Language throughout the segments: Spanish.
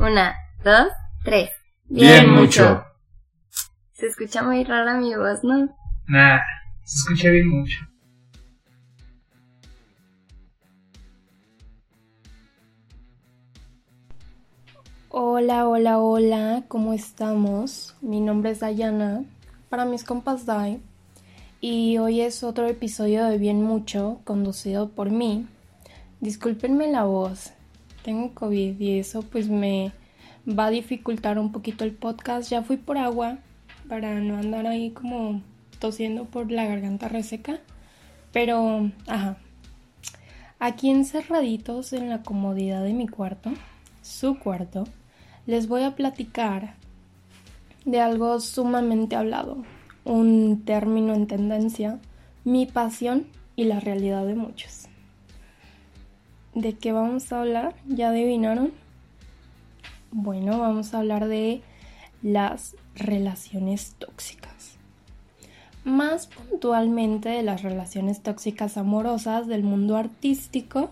Una, dos, tres. Bien, mucho. Se escucha muy rara mi voz, ¿no? Nah, se escucha bien mucho. Hola, hola, hola, ¿cómo estamos? Mi nombre es Dayana, para mis compas Dai, y hoy es otro episodio de Bien Mucho, conducido por mí. Discúlpenme la voz, tengo COVID y eso pues me va a dificultar un poquito el podcast. Ya fui por agua para no andar ahí como tosiendo por la garganta reseca, pero, ajá. Aquí encerraditos en la comodidad de mi cuarto, su cuarto, les voy a platicar de algo sumamente hablado, un término en tendencia, mi pasión y la realidad de muchos. ¿De qué vamos a hablar? ¿Ya adivinaron? Bueno, vamos a hablar de las relaciones tóxicas. Más puntualmente de las relaciones tóxicas amorosas del mundo artístico.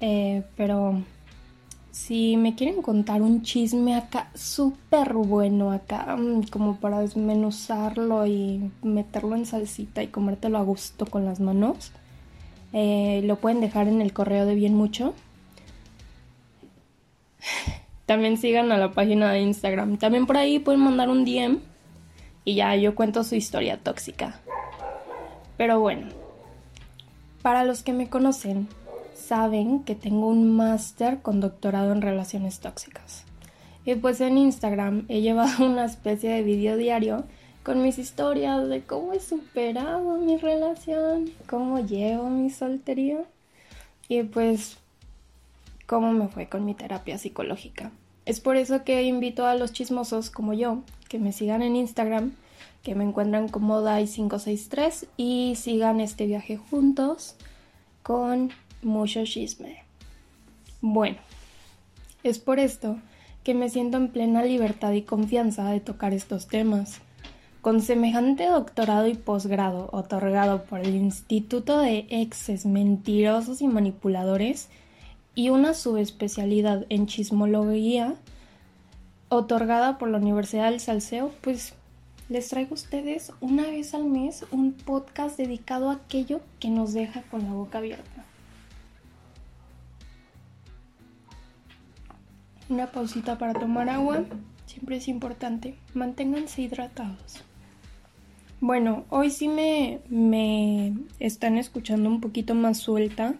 Eh, pero si me quieren contar un chisme acá súper bueno acá, mm, como para desmenuzarlo y meterlo en salsita y comértelo a gusto con las manos, eh, lo pueden dejar en el correo de bien mucho. También sigan a la página de Instagram. También por ahí pueden mandar un DM y ya yo cuento su historia tóxica. Pero bueno, para los que me conocen, saben que tengo un máster con doctorado en relaciones tóxicas. Y pues en Instagram he llevado una especie de video diario con mis historias de cómo he superado mi relación, cómo llevo mi soltería y pues cómo me fue con mi terapia psicológica. Es por eso que invito a los chismosos como yo que me sigan en Instagram, que me encuentran como Dai563 y sigan este viaje juntos con mucho chisme. Bueno, es por esto que me siento en plena libertad y confianza de tocar estos temas. Con semejante doctorado y posgrado otorgado por el Instituto de Exes Mentirosos y Manipuladores y una subespecialidad en chismología otorgada por la Universidad del Salseo, pues les traigo a ustedes una vez al mes un podcast dedicado a aquello que nos deja con la boca abierta. Una pausita para tomar agua, siempre es importante. Manténganse hidratados. Bueno, hoy sí me, me están escuchando un poquito más suelta.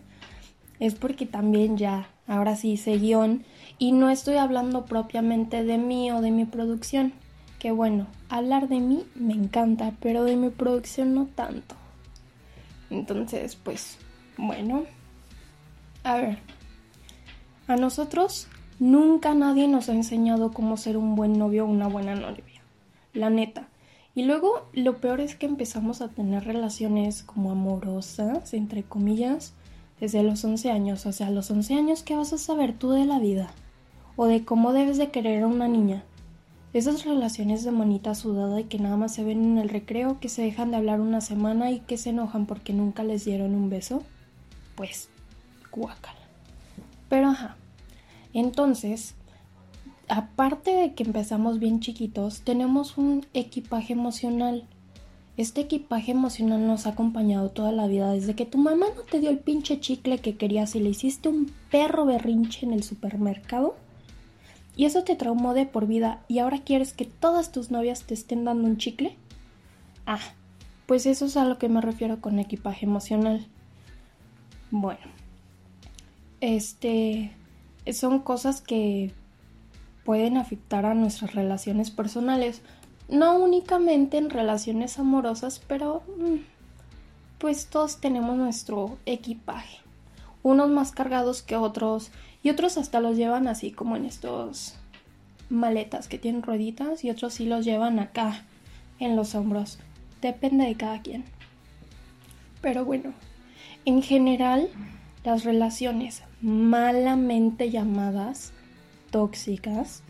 Es porque también ya, ahora sí hice guion y no estoy hablando propiamente de mí o de mi producción. Que bueno, hablar de mí me encanta, pero de mi producción no tanto. Entonces, pues, bueno. A ver. A nosotros nunca nadie nos ha enseñado cómo ser un buen novio o una buena novia. La neta. Y luego lo peor es que empezamos a tener relaciones como amorosas, entre comillas, desde los 11 años. O sea, a los 11 años, ¿qué vas a saber tú de la vida? O de cómo debes de querer a una niña. Esas relaciones de manita sudada y que nada más se ven en el recreo, que se dejan de hablar una semana y que se enojan porque nunca les dieron un beso. Pues, guácala. Pero ajá. Entonces, aparte de que empezamos bien chiquitos, tenemos un equipaje emocional. Este equipaje emocional nos ha acompañado toda la vida, desde que tu mamá no te dio el pinche chicle que querías y le hiciste un perro berrinche en el supermercado. Y eso te traumó de por vida y ahora quieres que todas tus novias te estén dando un chicle. Ah, pues eso es a lo que me refiero con equipaje emocional. Bueno, este son cosas que pueden afectar a nuestras relaciones personales. No únicamente en relaciones amorosas, pero mm, pues todos tenemos nuestro equipaje. Unos más cargados que otros y otros hasta los llevan así como en estos maletas que tienen rueditas y otros sí los llevan acá en los hombros. Depende de cada quien. Pero bueno, en general las relaciones malamente llamadas tóxicas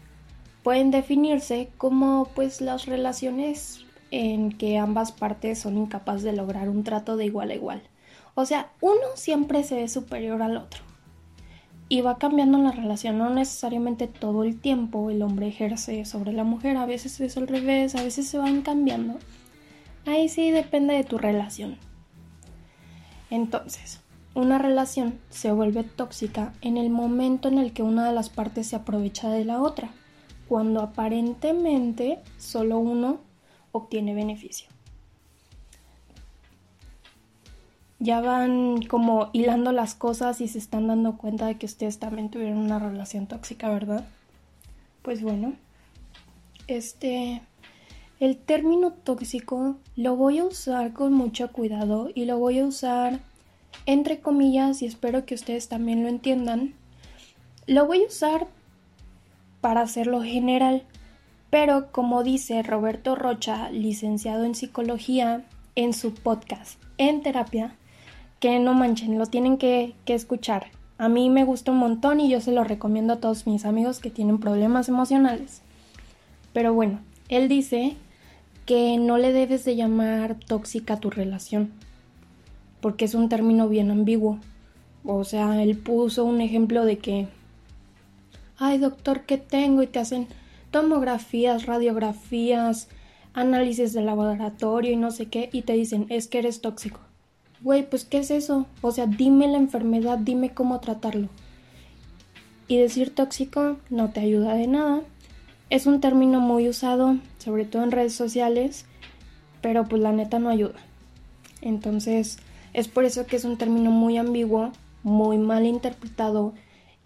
pueden definirse como pues las relaciones en que ambas partes son incapaces de lograr un trato de igual a igual. O sea, uno siempre se ve superior al otro. y va cambiando la relación, no necesariamente todo el tiempo el hombre ejerce sobre la mujer, a veces es al revés, a veces se van cambiando. Ahí sí depende de tu relación. Entonces, una relación se vuelve tóxica en el momento en el que una de las partes se aprovecha de la otra, cuando aparentemente solo uno obtiene beneficio. Ya van como hilando las cosas y se están dando cuenta de que ustedes también tuvieron una relación tóxica, ¿verdad? Pues bueno, este, el término tóxico lo voy a usar con mucho cuidado y lo voy a usar entre comillas y espero que ustedes también lo entiendan. Lo voy a usar para hacerlo general, pero como dice Roberto Rocha, licenciado en psicología, en su podcast En Terapia, que no manchen, lo tienen que, que escuchar. A mí me gusta un montón y yo se lo recomiendo a todos mis amigos que tienen problemas emocionales. Pero bueno, él dice que no le debes de llamar tóxica tu relación, porque es un término bien ambiguo. O sea, él puso un ejemplo de que, ay doctor, ¿qué tengo? Y te hacen tomografías, radiografías, análisis de laboratorio y no sé qué, y te dicen, es que eres tóxico. Güey, pues ¿qué es eso? O sea, dime la enfermedad, dime cómo tratarlo. Y decir tóxico no te ayuda de nada. Es un término muy usado, sobre todo en redes sociales, pero pues la neta no ayuda. Entonces, es por eso que es un término muy ambiguo, muy mal interpretado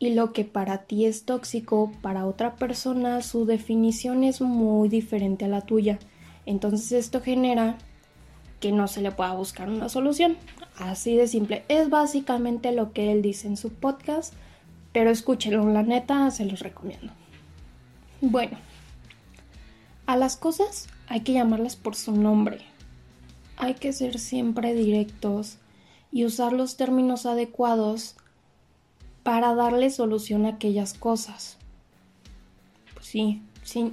y lo que para ti es tóxico, para otra persona su definición es muy diferente a la tuya. Entonces esto genera que no se le pueda buscar una solución. Así de simple. Es básicamente lo que él dice en su podcast, pero escúchenlo, la neta se los recomiendo. Bueno, a las cosas hay que llamarlas por su nombre. Hay que ser siempre directos y usar los términos adecuados para darle solución a aquellas cosas. Pues sí,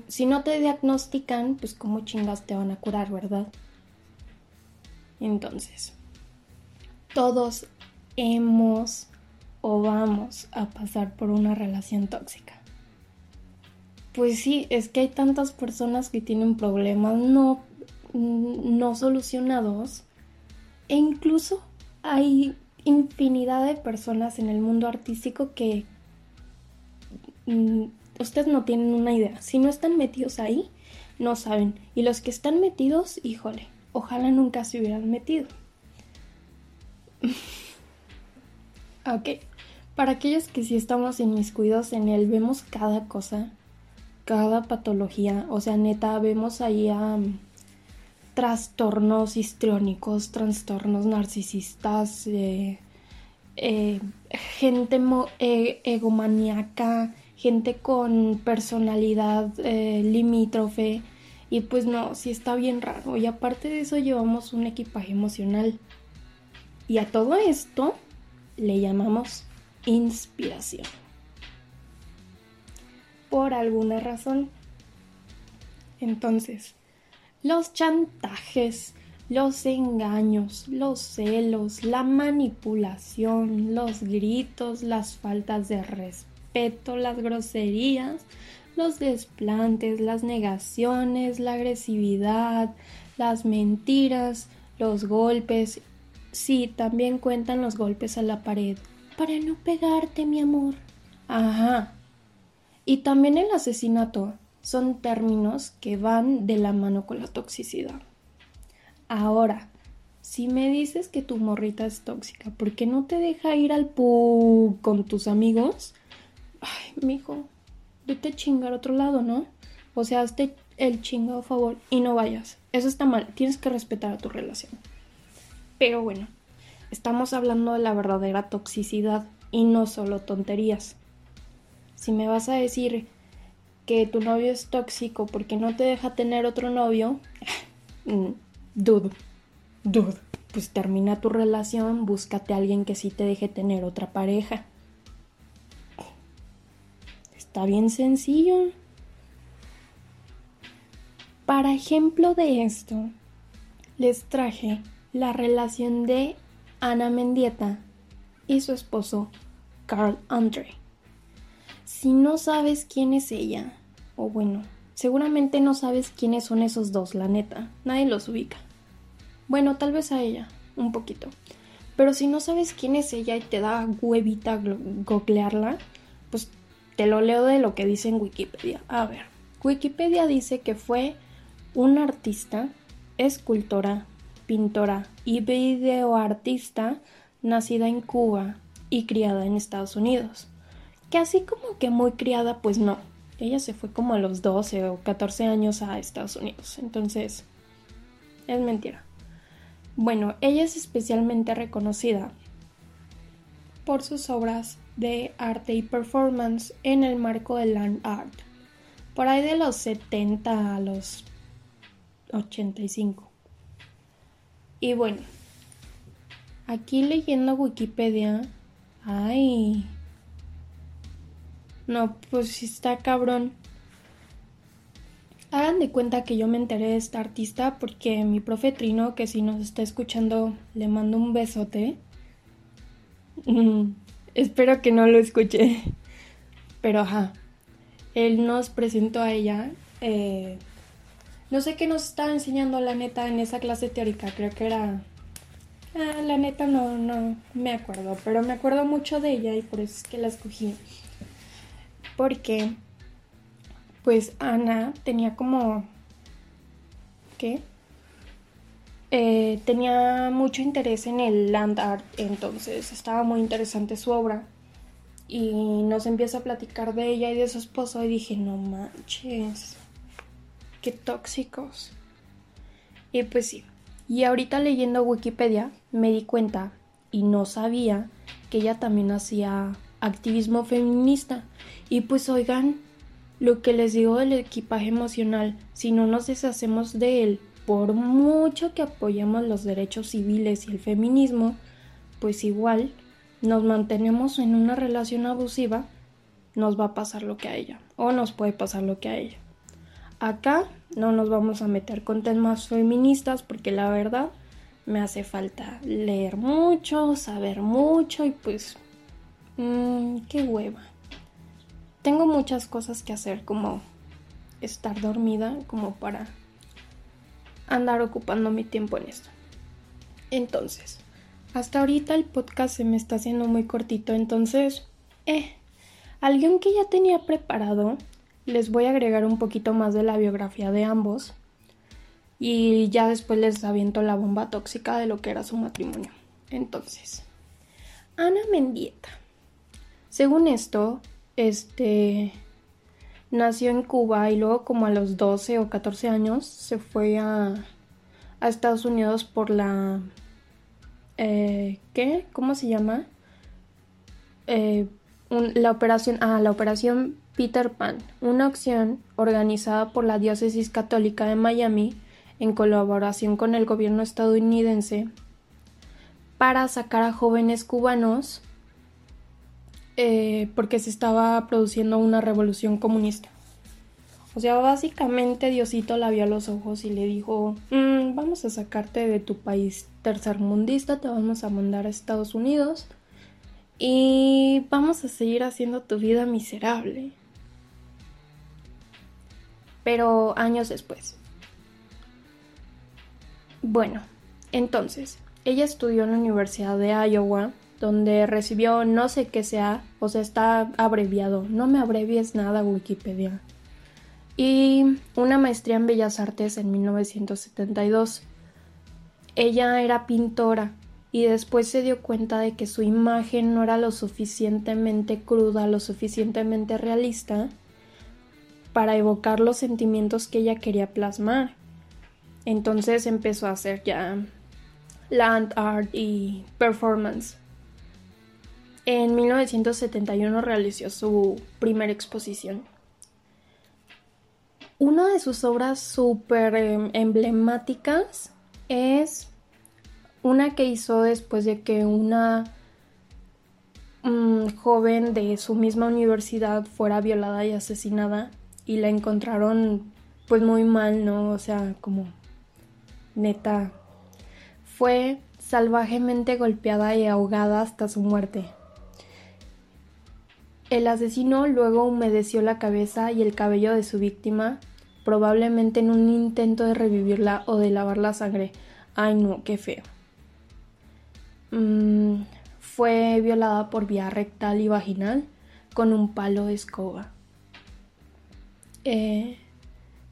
si, no te diagnostican, pues cómo chingas te van a curar, ¿verdad? Entonces, todos hemos o vamos a pasar por una relación tóxica. Pues sí, es que hay tantas personas que tienen problemas no, no solucionados e incluso hay infinidad de personas en el mundo artístico que mm, ustedes no tienen una idea. Si no están metidos ahí, no saben. Y los que están metidos, híjole, ojalá nunca se hubieran metido. ok, para aquellos que sí estamos en mis cuidados en él, vemos cada cosa, cada patología. O sea, neta, vemos ahí a trastornos histriónicos, trastornos narcisistas, eh, eh, gente eh, egomaníaca, gente con personalidad limítrofe. Y pues no, sí está bien raro. Y aparte de eso llevamos un equipaje emocional. Y a todo esto le llamamos inspiración. Por alguna razón. Entonces, los chantajes, los engaños, los celos, la manipulación, los gritos, las faltas de respeto, las groserías, los desplantes, las negaciones, la agresividad, las mentiras, los golpes. Sí, también cuentan los golpes a la pared. Para no pegarte, mi amor. Ajá. Y también el asesinato son términos que van de la mano con la toxicidad. Ahora, si me dices que tu morrita es tóxica, ¿por qué no te deja ir al pu con tus amigos? Ay, mijo, vete a chingar a otro lado, ¿no? O sea, hazte el chingado favor y no vayas. Eso está mal, tienes que respetar a tu relación. Pero bueno, estamos hablando de la verdadera toxicidad y no solo tonterías. Si me vas a decir que tu novio es tóxico porque no te deja tener otro novio, mm, dudo, dudo. Pues termina tu relación, búscate a alguien que sí te deje tener otra pareja. Está bien sencillo. Para ejemplo de esto, les traje la relación de Ana Mendieta y su esposo Carl Andre. Si no sabes quién es ella, o bueno, seguramente no sabes quiénes son esos dos, la neta, nadie los ubica. Bueno, tal vez a ella, un poquito. Pero si no sabes quién es ella y te da huevita googlearla, pues te lo leo de lo que dice en Wikipedia. A ver, Wikipedia dice que fue una artista, escultora, pintora y videoartista nacida en Cuba y criada en Estados Unidos. Que así como que muy criada, pues no. Ella se fue como a los 12 o 14 años a Estados Unidos. Entonces, es mentira. Bueno, ella es especialmente reconocida por sus obras de arte y performance en el marco del land art, por ahí de los 70 a los 85. Y bueno, aquí leyendo Wikipedia, ay, no, pues está cabrón. Hagan de cuenta que yo me enteré de esta artista porque mi profe Trino, que si nos está escuchando, le mando un besote. Mm, espero que no lo escuche. Pero ajá. Él nos presentó a ella. Eh, no sé qué nos estaba enseñando la neta en esa clase teórica. Creo que era. Ah, la neta no, no me acuerdo. Pero me acuerdo mucho de ella y por eso es que la escogí. Porque pues Ana tenía como... ¿Qué? Eh, tenía mucho interés en el land art, entonces estaba muy interesante su obra. Y nos empieza a platicar de ella y de su esposo y dije, no manches, qué tóxicos. Y pues sí, y ahorita leyendo Wikipedia me di cuenta y no sabía que ella también hacía activismo feminista. Y pues oigan, lo que les digo del equipaje emocional, si no nos deshacemos de él, por mucho que apoyemos los derechos civiles y el feminismo, pues igual nos mantenemos en una relación abusiva, nos va a pasar lo que a ella, o nos puede pasar lo que a ella. Acá no nos vamos a meter con temas feministas porque la verdad me hace falta leer mucho, saber mucho y pues... Mmm, qué hueva tengo muchas cosas que hacer como estar dormida como para andar ocupando mi tiempo en esto. Entonces, hasta ahorita el podcast se me está haciendo muy cortito, entonces, eh, alguien que ya tenía preparado, les voy a agregar un poquito más de la biografía de ambos y ya después les aviento la bomba tóxica de lo que era su matrimonio. Entonces, Ana Mendieta. Según esto, este nació en Cuba y luego como a los 12 o 14 años se fue a, Estados Unidos por la... Eh, ¿Qué? ¿Cómo se llama? Eh, la operación... Ah, la operación Peter Pan, una acción organizada por la Diócesis Católica de Miami en colaboración con el gobierno estadounidense para sacar a jóvenes cubanos eh, porque se estaba produciendo una revolución comunista. O sea, básicamente Diosito la vio a los ojos y le dijo, mm, vamos a sacarte de tu país tercermundista, te vamos a mandar a Estados Unidos y vamos a seguir haciendo tu vida miserable. Pero años después. Bueno, entonces, ella estudió en la Universidad de Iowa donde recibió no sé qué sea, o sea, está abreviado, no me abrevies nada Wikipedia. Y una maestría en Bellas Artes en 1972. Ella era pintora y después se dio cuenta de que su imagen no era lo suficientemente cruda, lo suficientemente realista para evocar los sentimientos que ella quería plasmar. Entonces empezó a hacer ya land art y performance. En 1971 realizó su primera exposición. Una de sus obras súper em, emblemáticas es una que hizo después de que una mm, joven de su misma universidad fuera violada y asesinada y la encontraron pues muy mal, ¿no? O sea, como neta. Fue salvajemente golpeada y ahogada hasta su muerte. El asesino luego humedeció la cabeza y el cabello de su víctima, probablemente en un intento de revivirla o de lavar la sangre. Ay no, qué feo. Mm, fue violada por vía rectal y vaginal con un palo de escoba. Eh,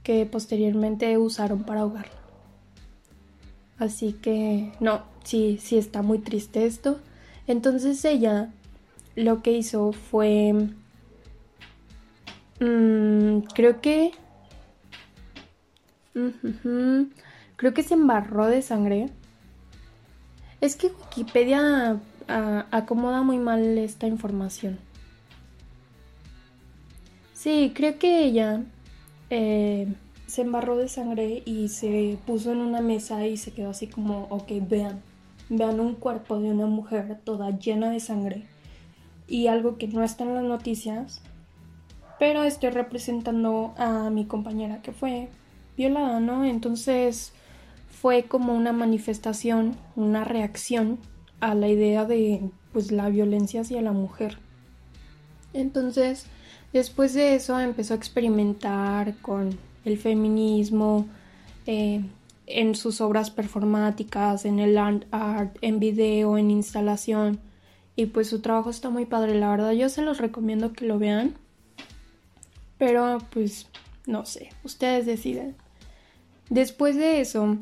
que posteriormente usaron para ahogarla. Así que, no, sí, sí está muy triste esto. Entonces ella lo que hizo fue, mm, creo que, creo que se embarró de sangre. Es que Wikipedia ah, acomoda muy mal esta información. Sí, creo que ella eh, se embarró de sangre y se puso en una mesa y se quedó así como, ok, vean, vean un cuerpo de una mujer toda llena de sangre y algo que no está en las noticias, pero estoy representando a mi compañera que fue violada, ¿no? Entonces fue como una manifestación, una reacción a la idea de pues la violencia hacia la mujer. Entonces, después de eso empezó a experimentar con el feminismo, eh, en sus obras performáticas, en el art, en video, en instalación. Y pues su trabajo está muy padre, la verdad. Yo se los recomiendo que lo vean. Pero pues no sé, ustedes deciden. Después de eso,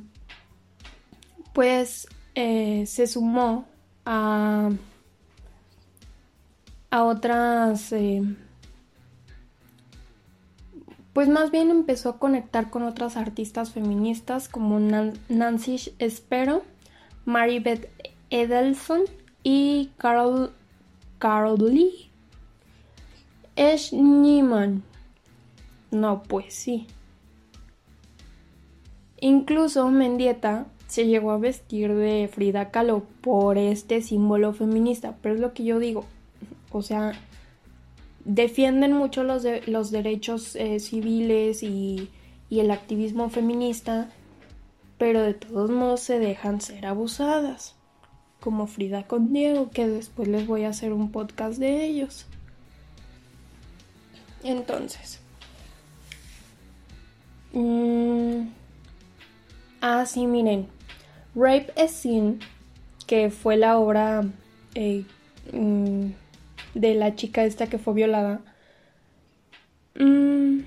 pues eh, se sumó a, a otras... Eh, pues más bien empezó a conectar con otras artistas feministas como Nancy Espero, Maribeth Edelson y Carol, Carol Lee. Esh Neiman. No, pues sí. Incluso Mendieta se llegó a vestir de Frida Kahlo por este símbolo feminista, pero es lo que yo digo. O sea, defienden mucho los, derechos eh, civiles y el activismo feminista, pero de todos modos se dejan ser abusadas, como Frida con Diego, que después les voy a hacer un podcast de ellos. Entonces, mm, ah, sí, miren, Rape a Sin, que fue la obra eh, mm, de la chica esta que fue violada. Mm,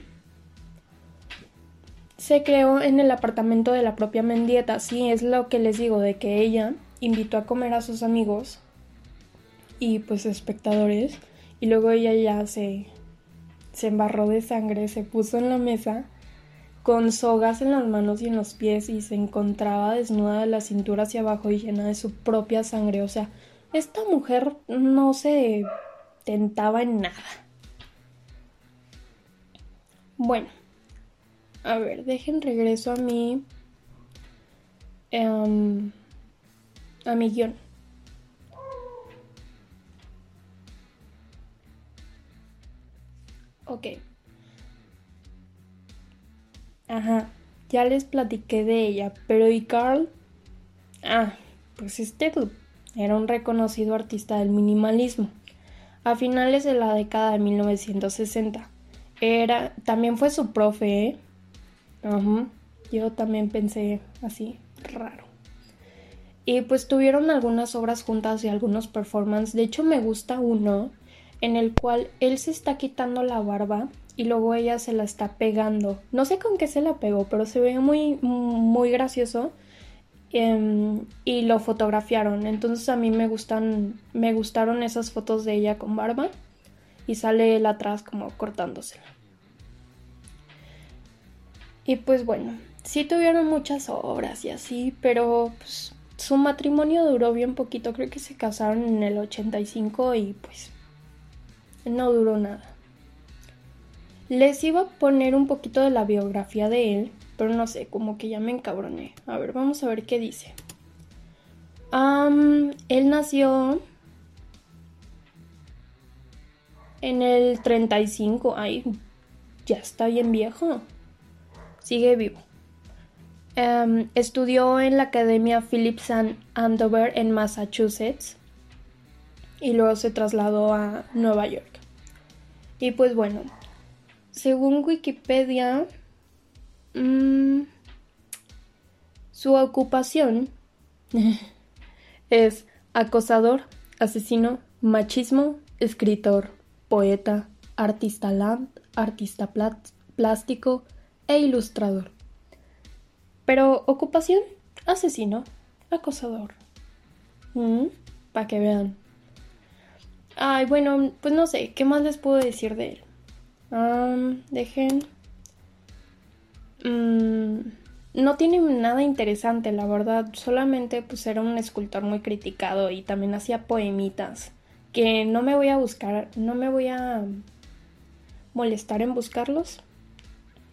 se creó en el apartamento de la propia Mendieta. Sí, es lo que les digo, de que ella invitó a comer a sus amigos y pues espectadores. Y luego ella ya se, se embarró de sangre, se puso en la mesa con sogas en las manos y en los pies y se encontraba desnuda de la cintura hacia abajo y llena de su propia sangre. O sea, esta mujer no se tentaba en nada. Bueno, a ver, dejen regreso a mi. Em, a mi guion. Ok. Ajá, ya les platiqué de ella, pero ¿y Carl? Ah, pues este era un reconocido artista del minimalismo a finales de la década de 1960. Era, también fue su profe, ¿eh? Yo también pensé así, raro. Y pues tuvieron algunas obras juntas y algunos performances. De hecho, me gusta uno en el cual él se está quitando la barba y luego ella se la está pegando. No sé con qué se la pegó, pero se ve muy, muy gracioso. Em, y lo fotografiaron. Entonces a mí me gustan, me gustaron esas fotos de ella con barba y sale él atrás como cortándosela. Y pues bueno, sí tuvieron muchas obras y así, pero pues, su matrimonio duró bien poquito. Creo que se casaron en el 85 y pues no duró nada. Les iba a poner un poquito de la biografía de él, pero no sé, como que ya me encabroné. A ver, vamos a ver qué dice. él nació en el 35. Ay, ya está bien viejo. Sigue vivo. Estudió en la Academia Phillips Andover en Massachusetts y luego se trasladó a Nueva York. Y pues bueno, según Wikipedia, mmm, su ocupación es acosador, asesino, machismo, escritor, poeta, artista land, artista plástico e ilustrador. Pero ocupación, asesino, acosador. ¿Mm? Para que vean. Ay, bueno, pues no sé, ¿qué más les puedo decir de él? dejen. Mm, no tiene nada interesante, la verdad. Solamente pues era un escultor muy criticado y también hacía poemitas. Que no me voy a buscar, no me voy a molestar en buscarlos.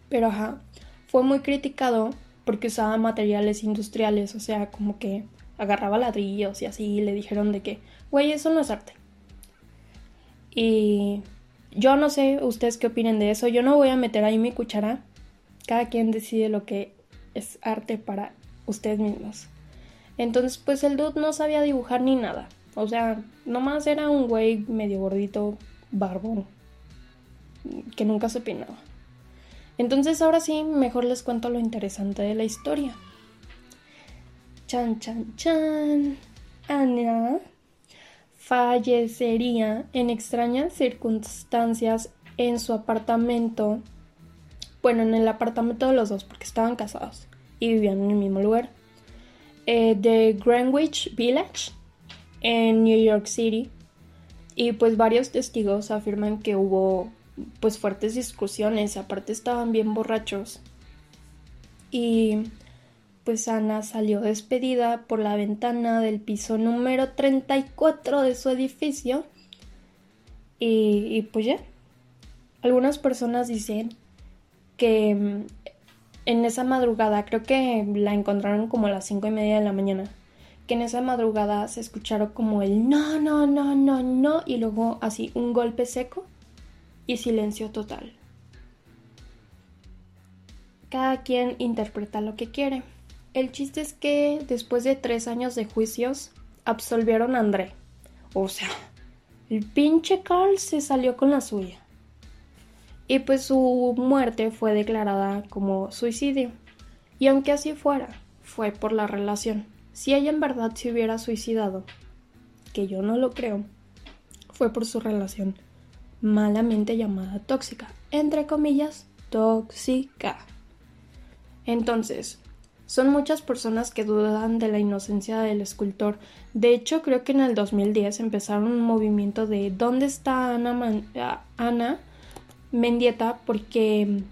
Pero ajá, fue muy criticado porque usaba materiales industriales, o sea, como que agarraba ladrillos y así le dijeron de que, güey, eso no es arte. Y yo no sé ustedes qué opinen de eso, yo no voy a meter ahí mi cuchara. Cada quien decide lo que es arte para ustedes mismos. Entonces, pues el dude no sabía dibujar ni nada. O sea, nomás era un güey medio gordito, barbón, que nunca se peinaba. Entonces, ahora sí, mejor les cuento lo interesante de la historia. Chan, chan, chan. Ana fallecería en extrañas circunstancias en su apartamento, bueno, en el apartamento de los dos, porque estaban casados y vivían en el mismo lugar, eh, de Greenwich Village, en New York City. Y pues varios testigos afirman que hubo pues fuertes discusiones, aparte estaban bien borrachos. Y pues Ana salió despedida por la ventana del piso número 34 de su edificio. Y, pues ya. Algunas personas dicen que mm, en esa madrugada, creo que la encontraron como a las cinco y media de la mañana, que en esa madrugada se escucharon como el no, no, no, no, no, y luego así un golpe seco y silencio total. Cada quien interpreta lo que quiere. El chiste es que después de tres años de juicios, absolvieron a André. O sea, el pinche Carl se salió con la suya. Y pues su muerte fue declarada como suicidio. Y aunque así fuera, fue por la relación. Si ella en verdad se hubiera suicidado, que yo no lo creo, fue por su relación malamente llamada tóxica. Entre comillas, tóxica. Entonces, son muchas personas que dudan de la inocencia del escultor. De hecho, creo que en el 2010 empezaron un movimiento de ¿dónde está Ana, Mendieta? Porque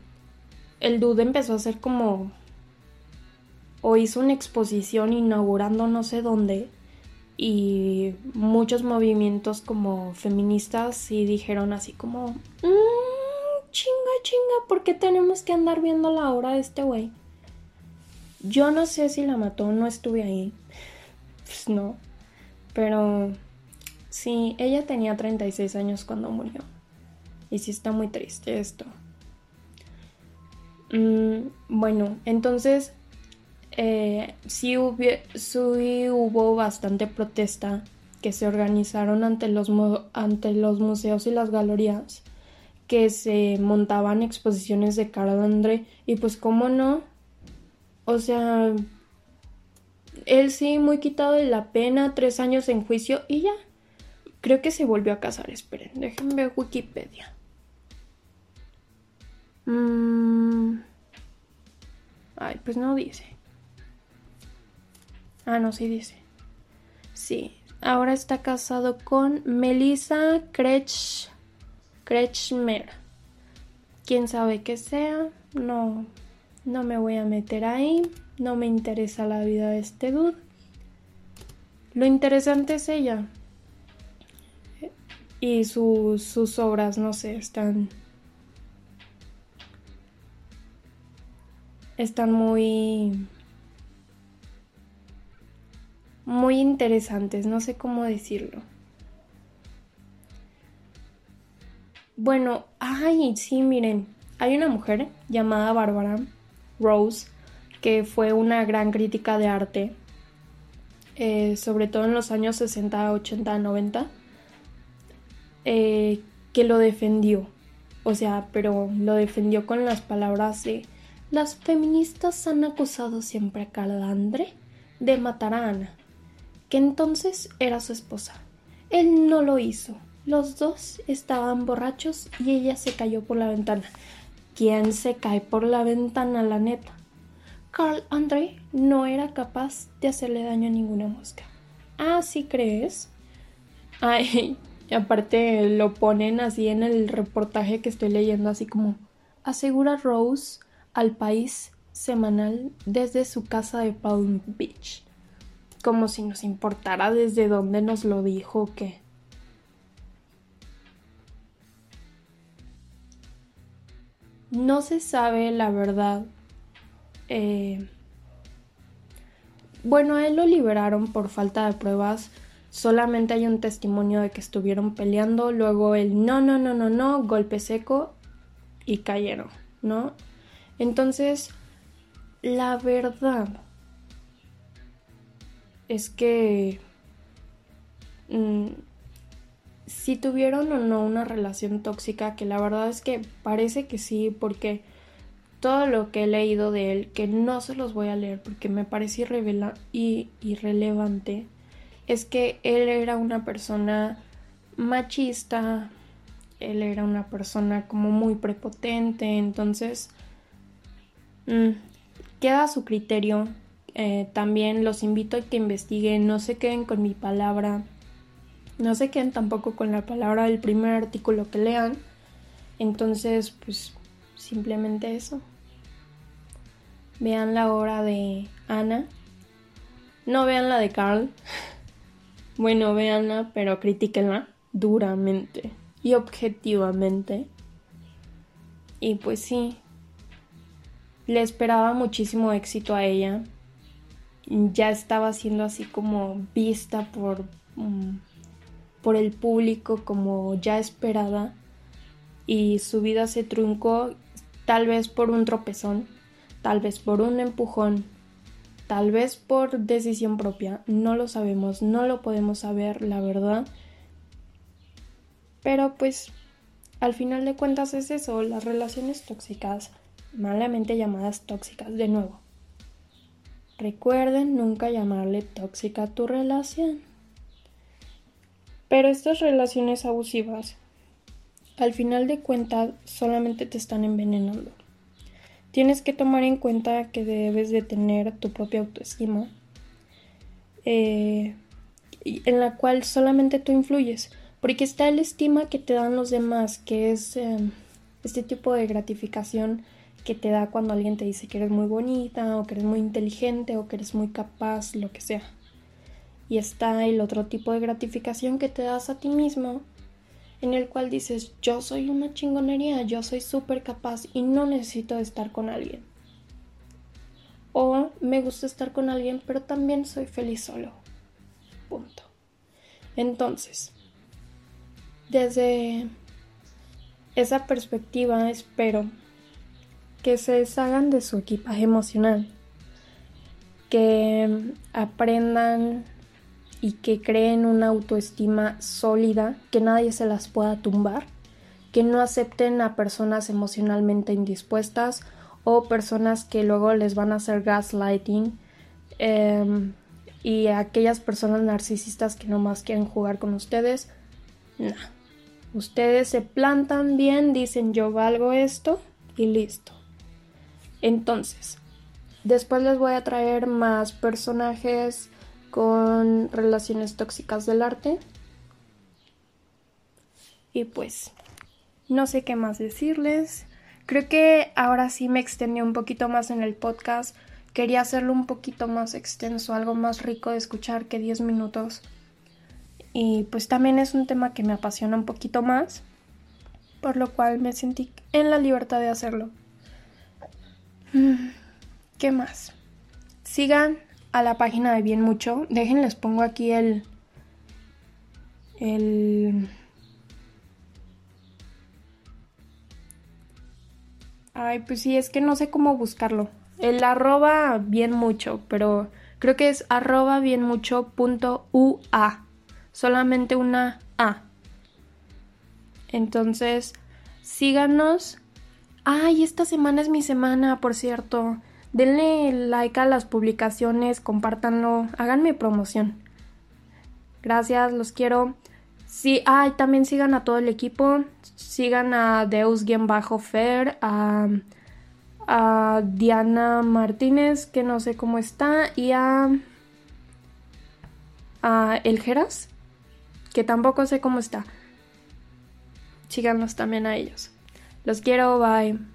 el dude empezó a hacer como... o hizo una exposición inaugurando no sé dónde y muchos movimientos como feministas sí dijeron así como mmm, chinga chinga, ¿por qué tenemos que andar viendo la hora de este güey? Yo no sé si la mató, no estuve ahí. Pues no. Pero sí, ella tenía 36 años cuando murió. Y sí está muy triste esto. Mm, bueno, entonces eh, sí, hubo, bastante protesta que se organizaron ante los, museos y las galerías que se montaban exposiciones de Carl André y pues cómo no o sea, él sí, muy quitado de la pena, tres años en juicio y ya. Creo que se volvió a casar, esperen, déjenme ver Wikipedia. Mm. Ay, pues no dice. Ah, no, sí dice. Sí, ahora está casado con Melissa Kretsch... Kretschmer. ¿Quién sabe qué sea? No, no me voy a meter ahí, no me interesa la vida de este dude. Lo interesante es ella. Y sus obras, no sé, están... Están muy... Muy interesantes, no sé cómo decirlo. Bueno, ay, sí, miren, hay una mujer llamada Bárbara Rose, que fue una gran crítica de arte, eh, sobre todo en los años 60, 80, 90, que lo defendió. O sea, pero lo defendió con las palabras de las feministas han acusado siempre a Calandre de matar a Ana, que entonces era su esposa. Él no lo hizo. Los dos estaban borrachos y ella se cayó por la ventana. ¿Quién se cae por la ventana, la neta? Carl André no era capaz de hacerle daño a ninguna mosca. Ah, ¿sí crees? Ay, aparte lo ponen así en el reportaje que estoy leyendo, así como asegura Rose al país semanal desde su casa de Palm Beach. Como si nos importara desde dónde nos lo dijo o qué. No se sabe la verdad eh, bueno, a él lo liberaron por falta de pruebas. Solamente hay un testimonio de que estuvieron peleando. Luego el no, no, no, no, no, golpe seco y cayeron, ¿no? Entonces, la verdad es que mm, si tuvieron o no una relación tóxica, que la verdad es que parece que sí, porque todo lo que he leído de él, que no se los voy a leer porque me parece y irrelevante, es que él era una persona machista, él era una persona como muy prepotente, entonces mm, queda a su criterio. Eh, también los invito a que investiguen, no se queden con mi palabra, no se queden tampoco con la palabra del primer artículo que lean. Entonces, pues simplemente eso. Vean la obra de Ana. No vean la de Carl. Bueno, veanla, pero critíquenla duramente y objetivamente. Y pues sí, le esperaba muchísimo éxito a ella. Ya estaba siendo así como vista por, mm, por el público como ya esperada. Y su vida se truncó tal vez por un tropezón tal vez por un empujón, tal vez por decisión propia, no lo sabemos, no lo podemos saber, la verdad. Pero pues al final de cuentas es eso, las relaciones tóxicas, malamente llamadas tóxicas, de nuevo. Recuerden nunca llamarle tóxica a tu relación. Pero estas relaciones abusivas, al final de cuentas, solamente te están envenenando. Tienes que tomar en cuenta que debes de tener tu propia autoestima, eh, en la cual solamente tú influyes, porque está el estima que te dan los demás, que es em, este tipo de gratificación que te da cuando alguien te dice que eres muy bonita, o que eres muy inteligente, o que eres muy capaz, lo que sea. Y está el otro tipo de gratificación que te das a ti mismo, en el cual dices, yo soy una chingonería, yo soy súper capaz y no necesito estar con alguien. O me gusta estar con alguien, pero también soy feliz solo. Punto. Entonces, desde esa perspectiva espero que se deshagan de su equipaje emocional, que aprendan y que creen una autoestima sólida, que nadie se las pueda tumbar, que no acepten a personas emocionalmente indispuestas o personas que luego les van a hacer gaslighting em, y aquellas personas narcisistas que nomás quieren jugar con ustedes. No. Ustedes se plantan bien, dicen yo valgo esto y listo. Entonces, después les voy a traer más personajes con relaciones tóxicas del arte. Y pues, no sé qué más decirles. Creo que ahora sí me extendí un poquito más en el podcast. Quería hacerlo un poquito más extenso, algo más rico de escuchar que 10 minutos. Y pues también es un tema que me apasiona un poquito más, por lo cual me sentí en la libertad de hacerlo. Mm, ¿Qué más? Sigan a la página de Bien Mucho. Déjenles pongo aquí el. El. Ay, pues sí, es que no sé cómo buscarlo. El arroba bien mucho, pero creo que es arroba bien mucho punto ua. Solamente una A. Entonces, síganos. Ay, esta semana es mi semana, por cierto. Denle like a las publicaciones, compártanlo, háganme promoción. Gracias, los quiero. Sí, ay, también sigan a todo el equipo. Sigan a Deus-Fer, a, a Diana Martínez, que no sé cómo está, y a, a El Geras, que tampoco sé cómo está. Síganos también a ellos. Los quiero, bye.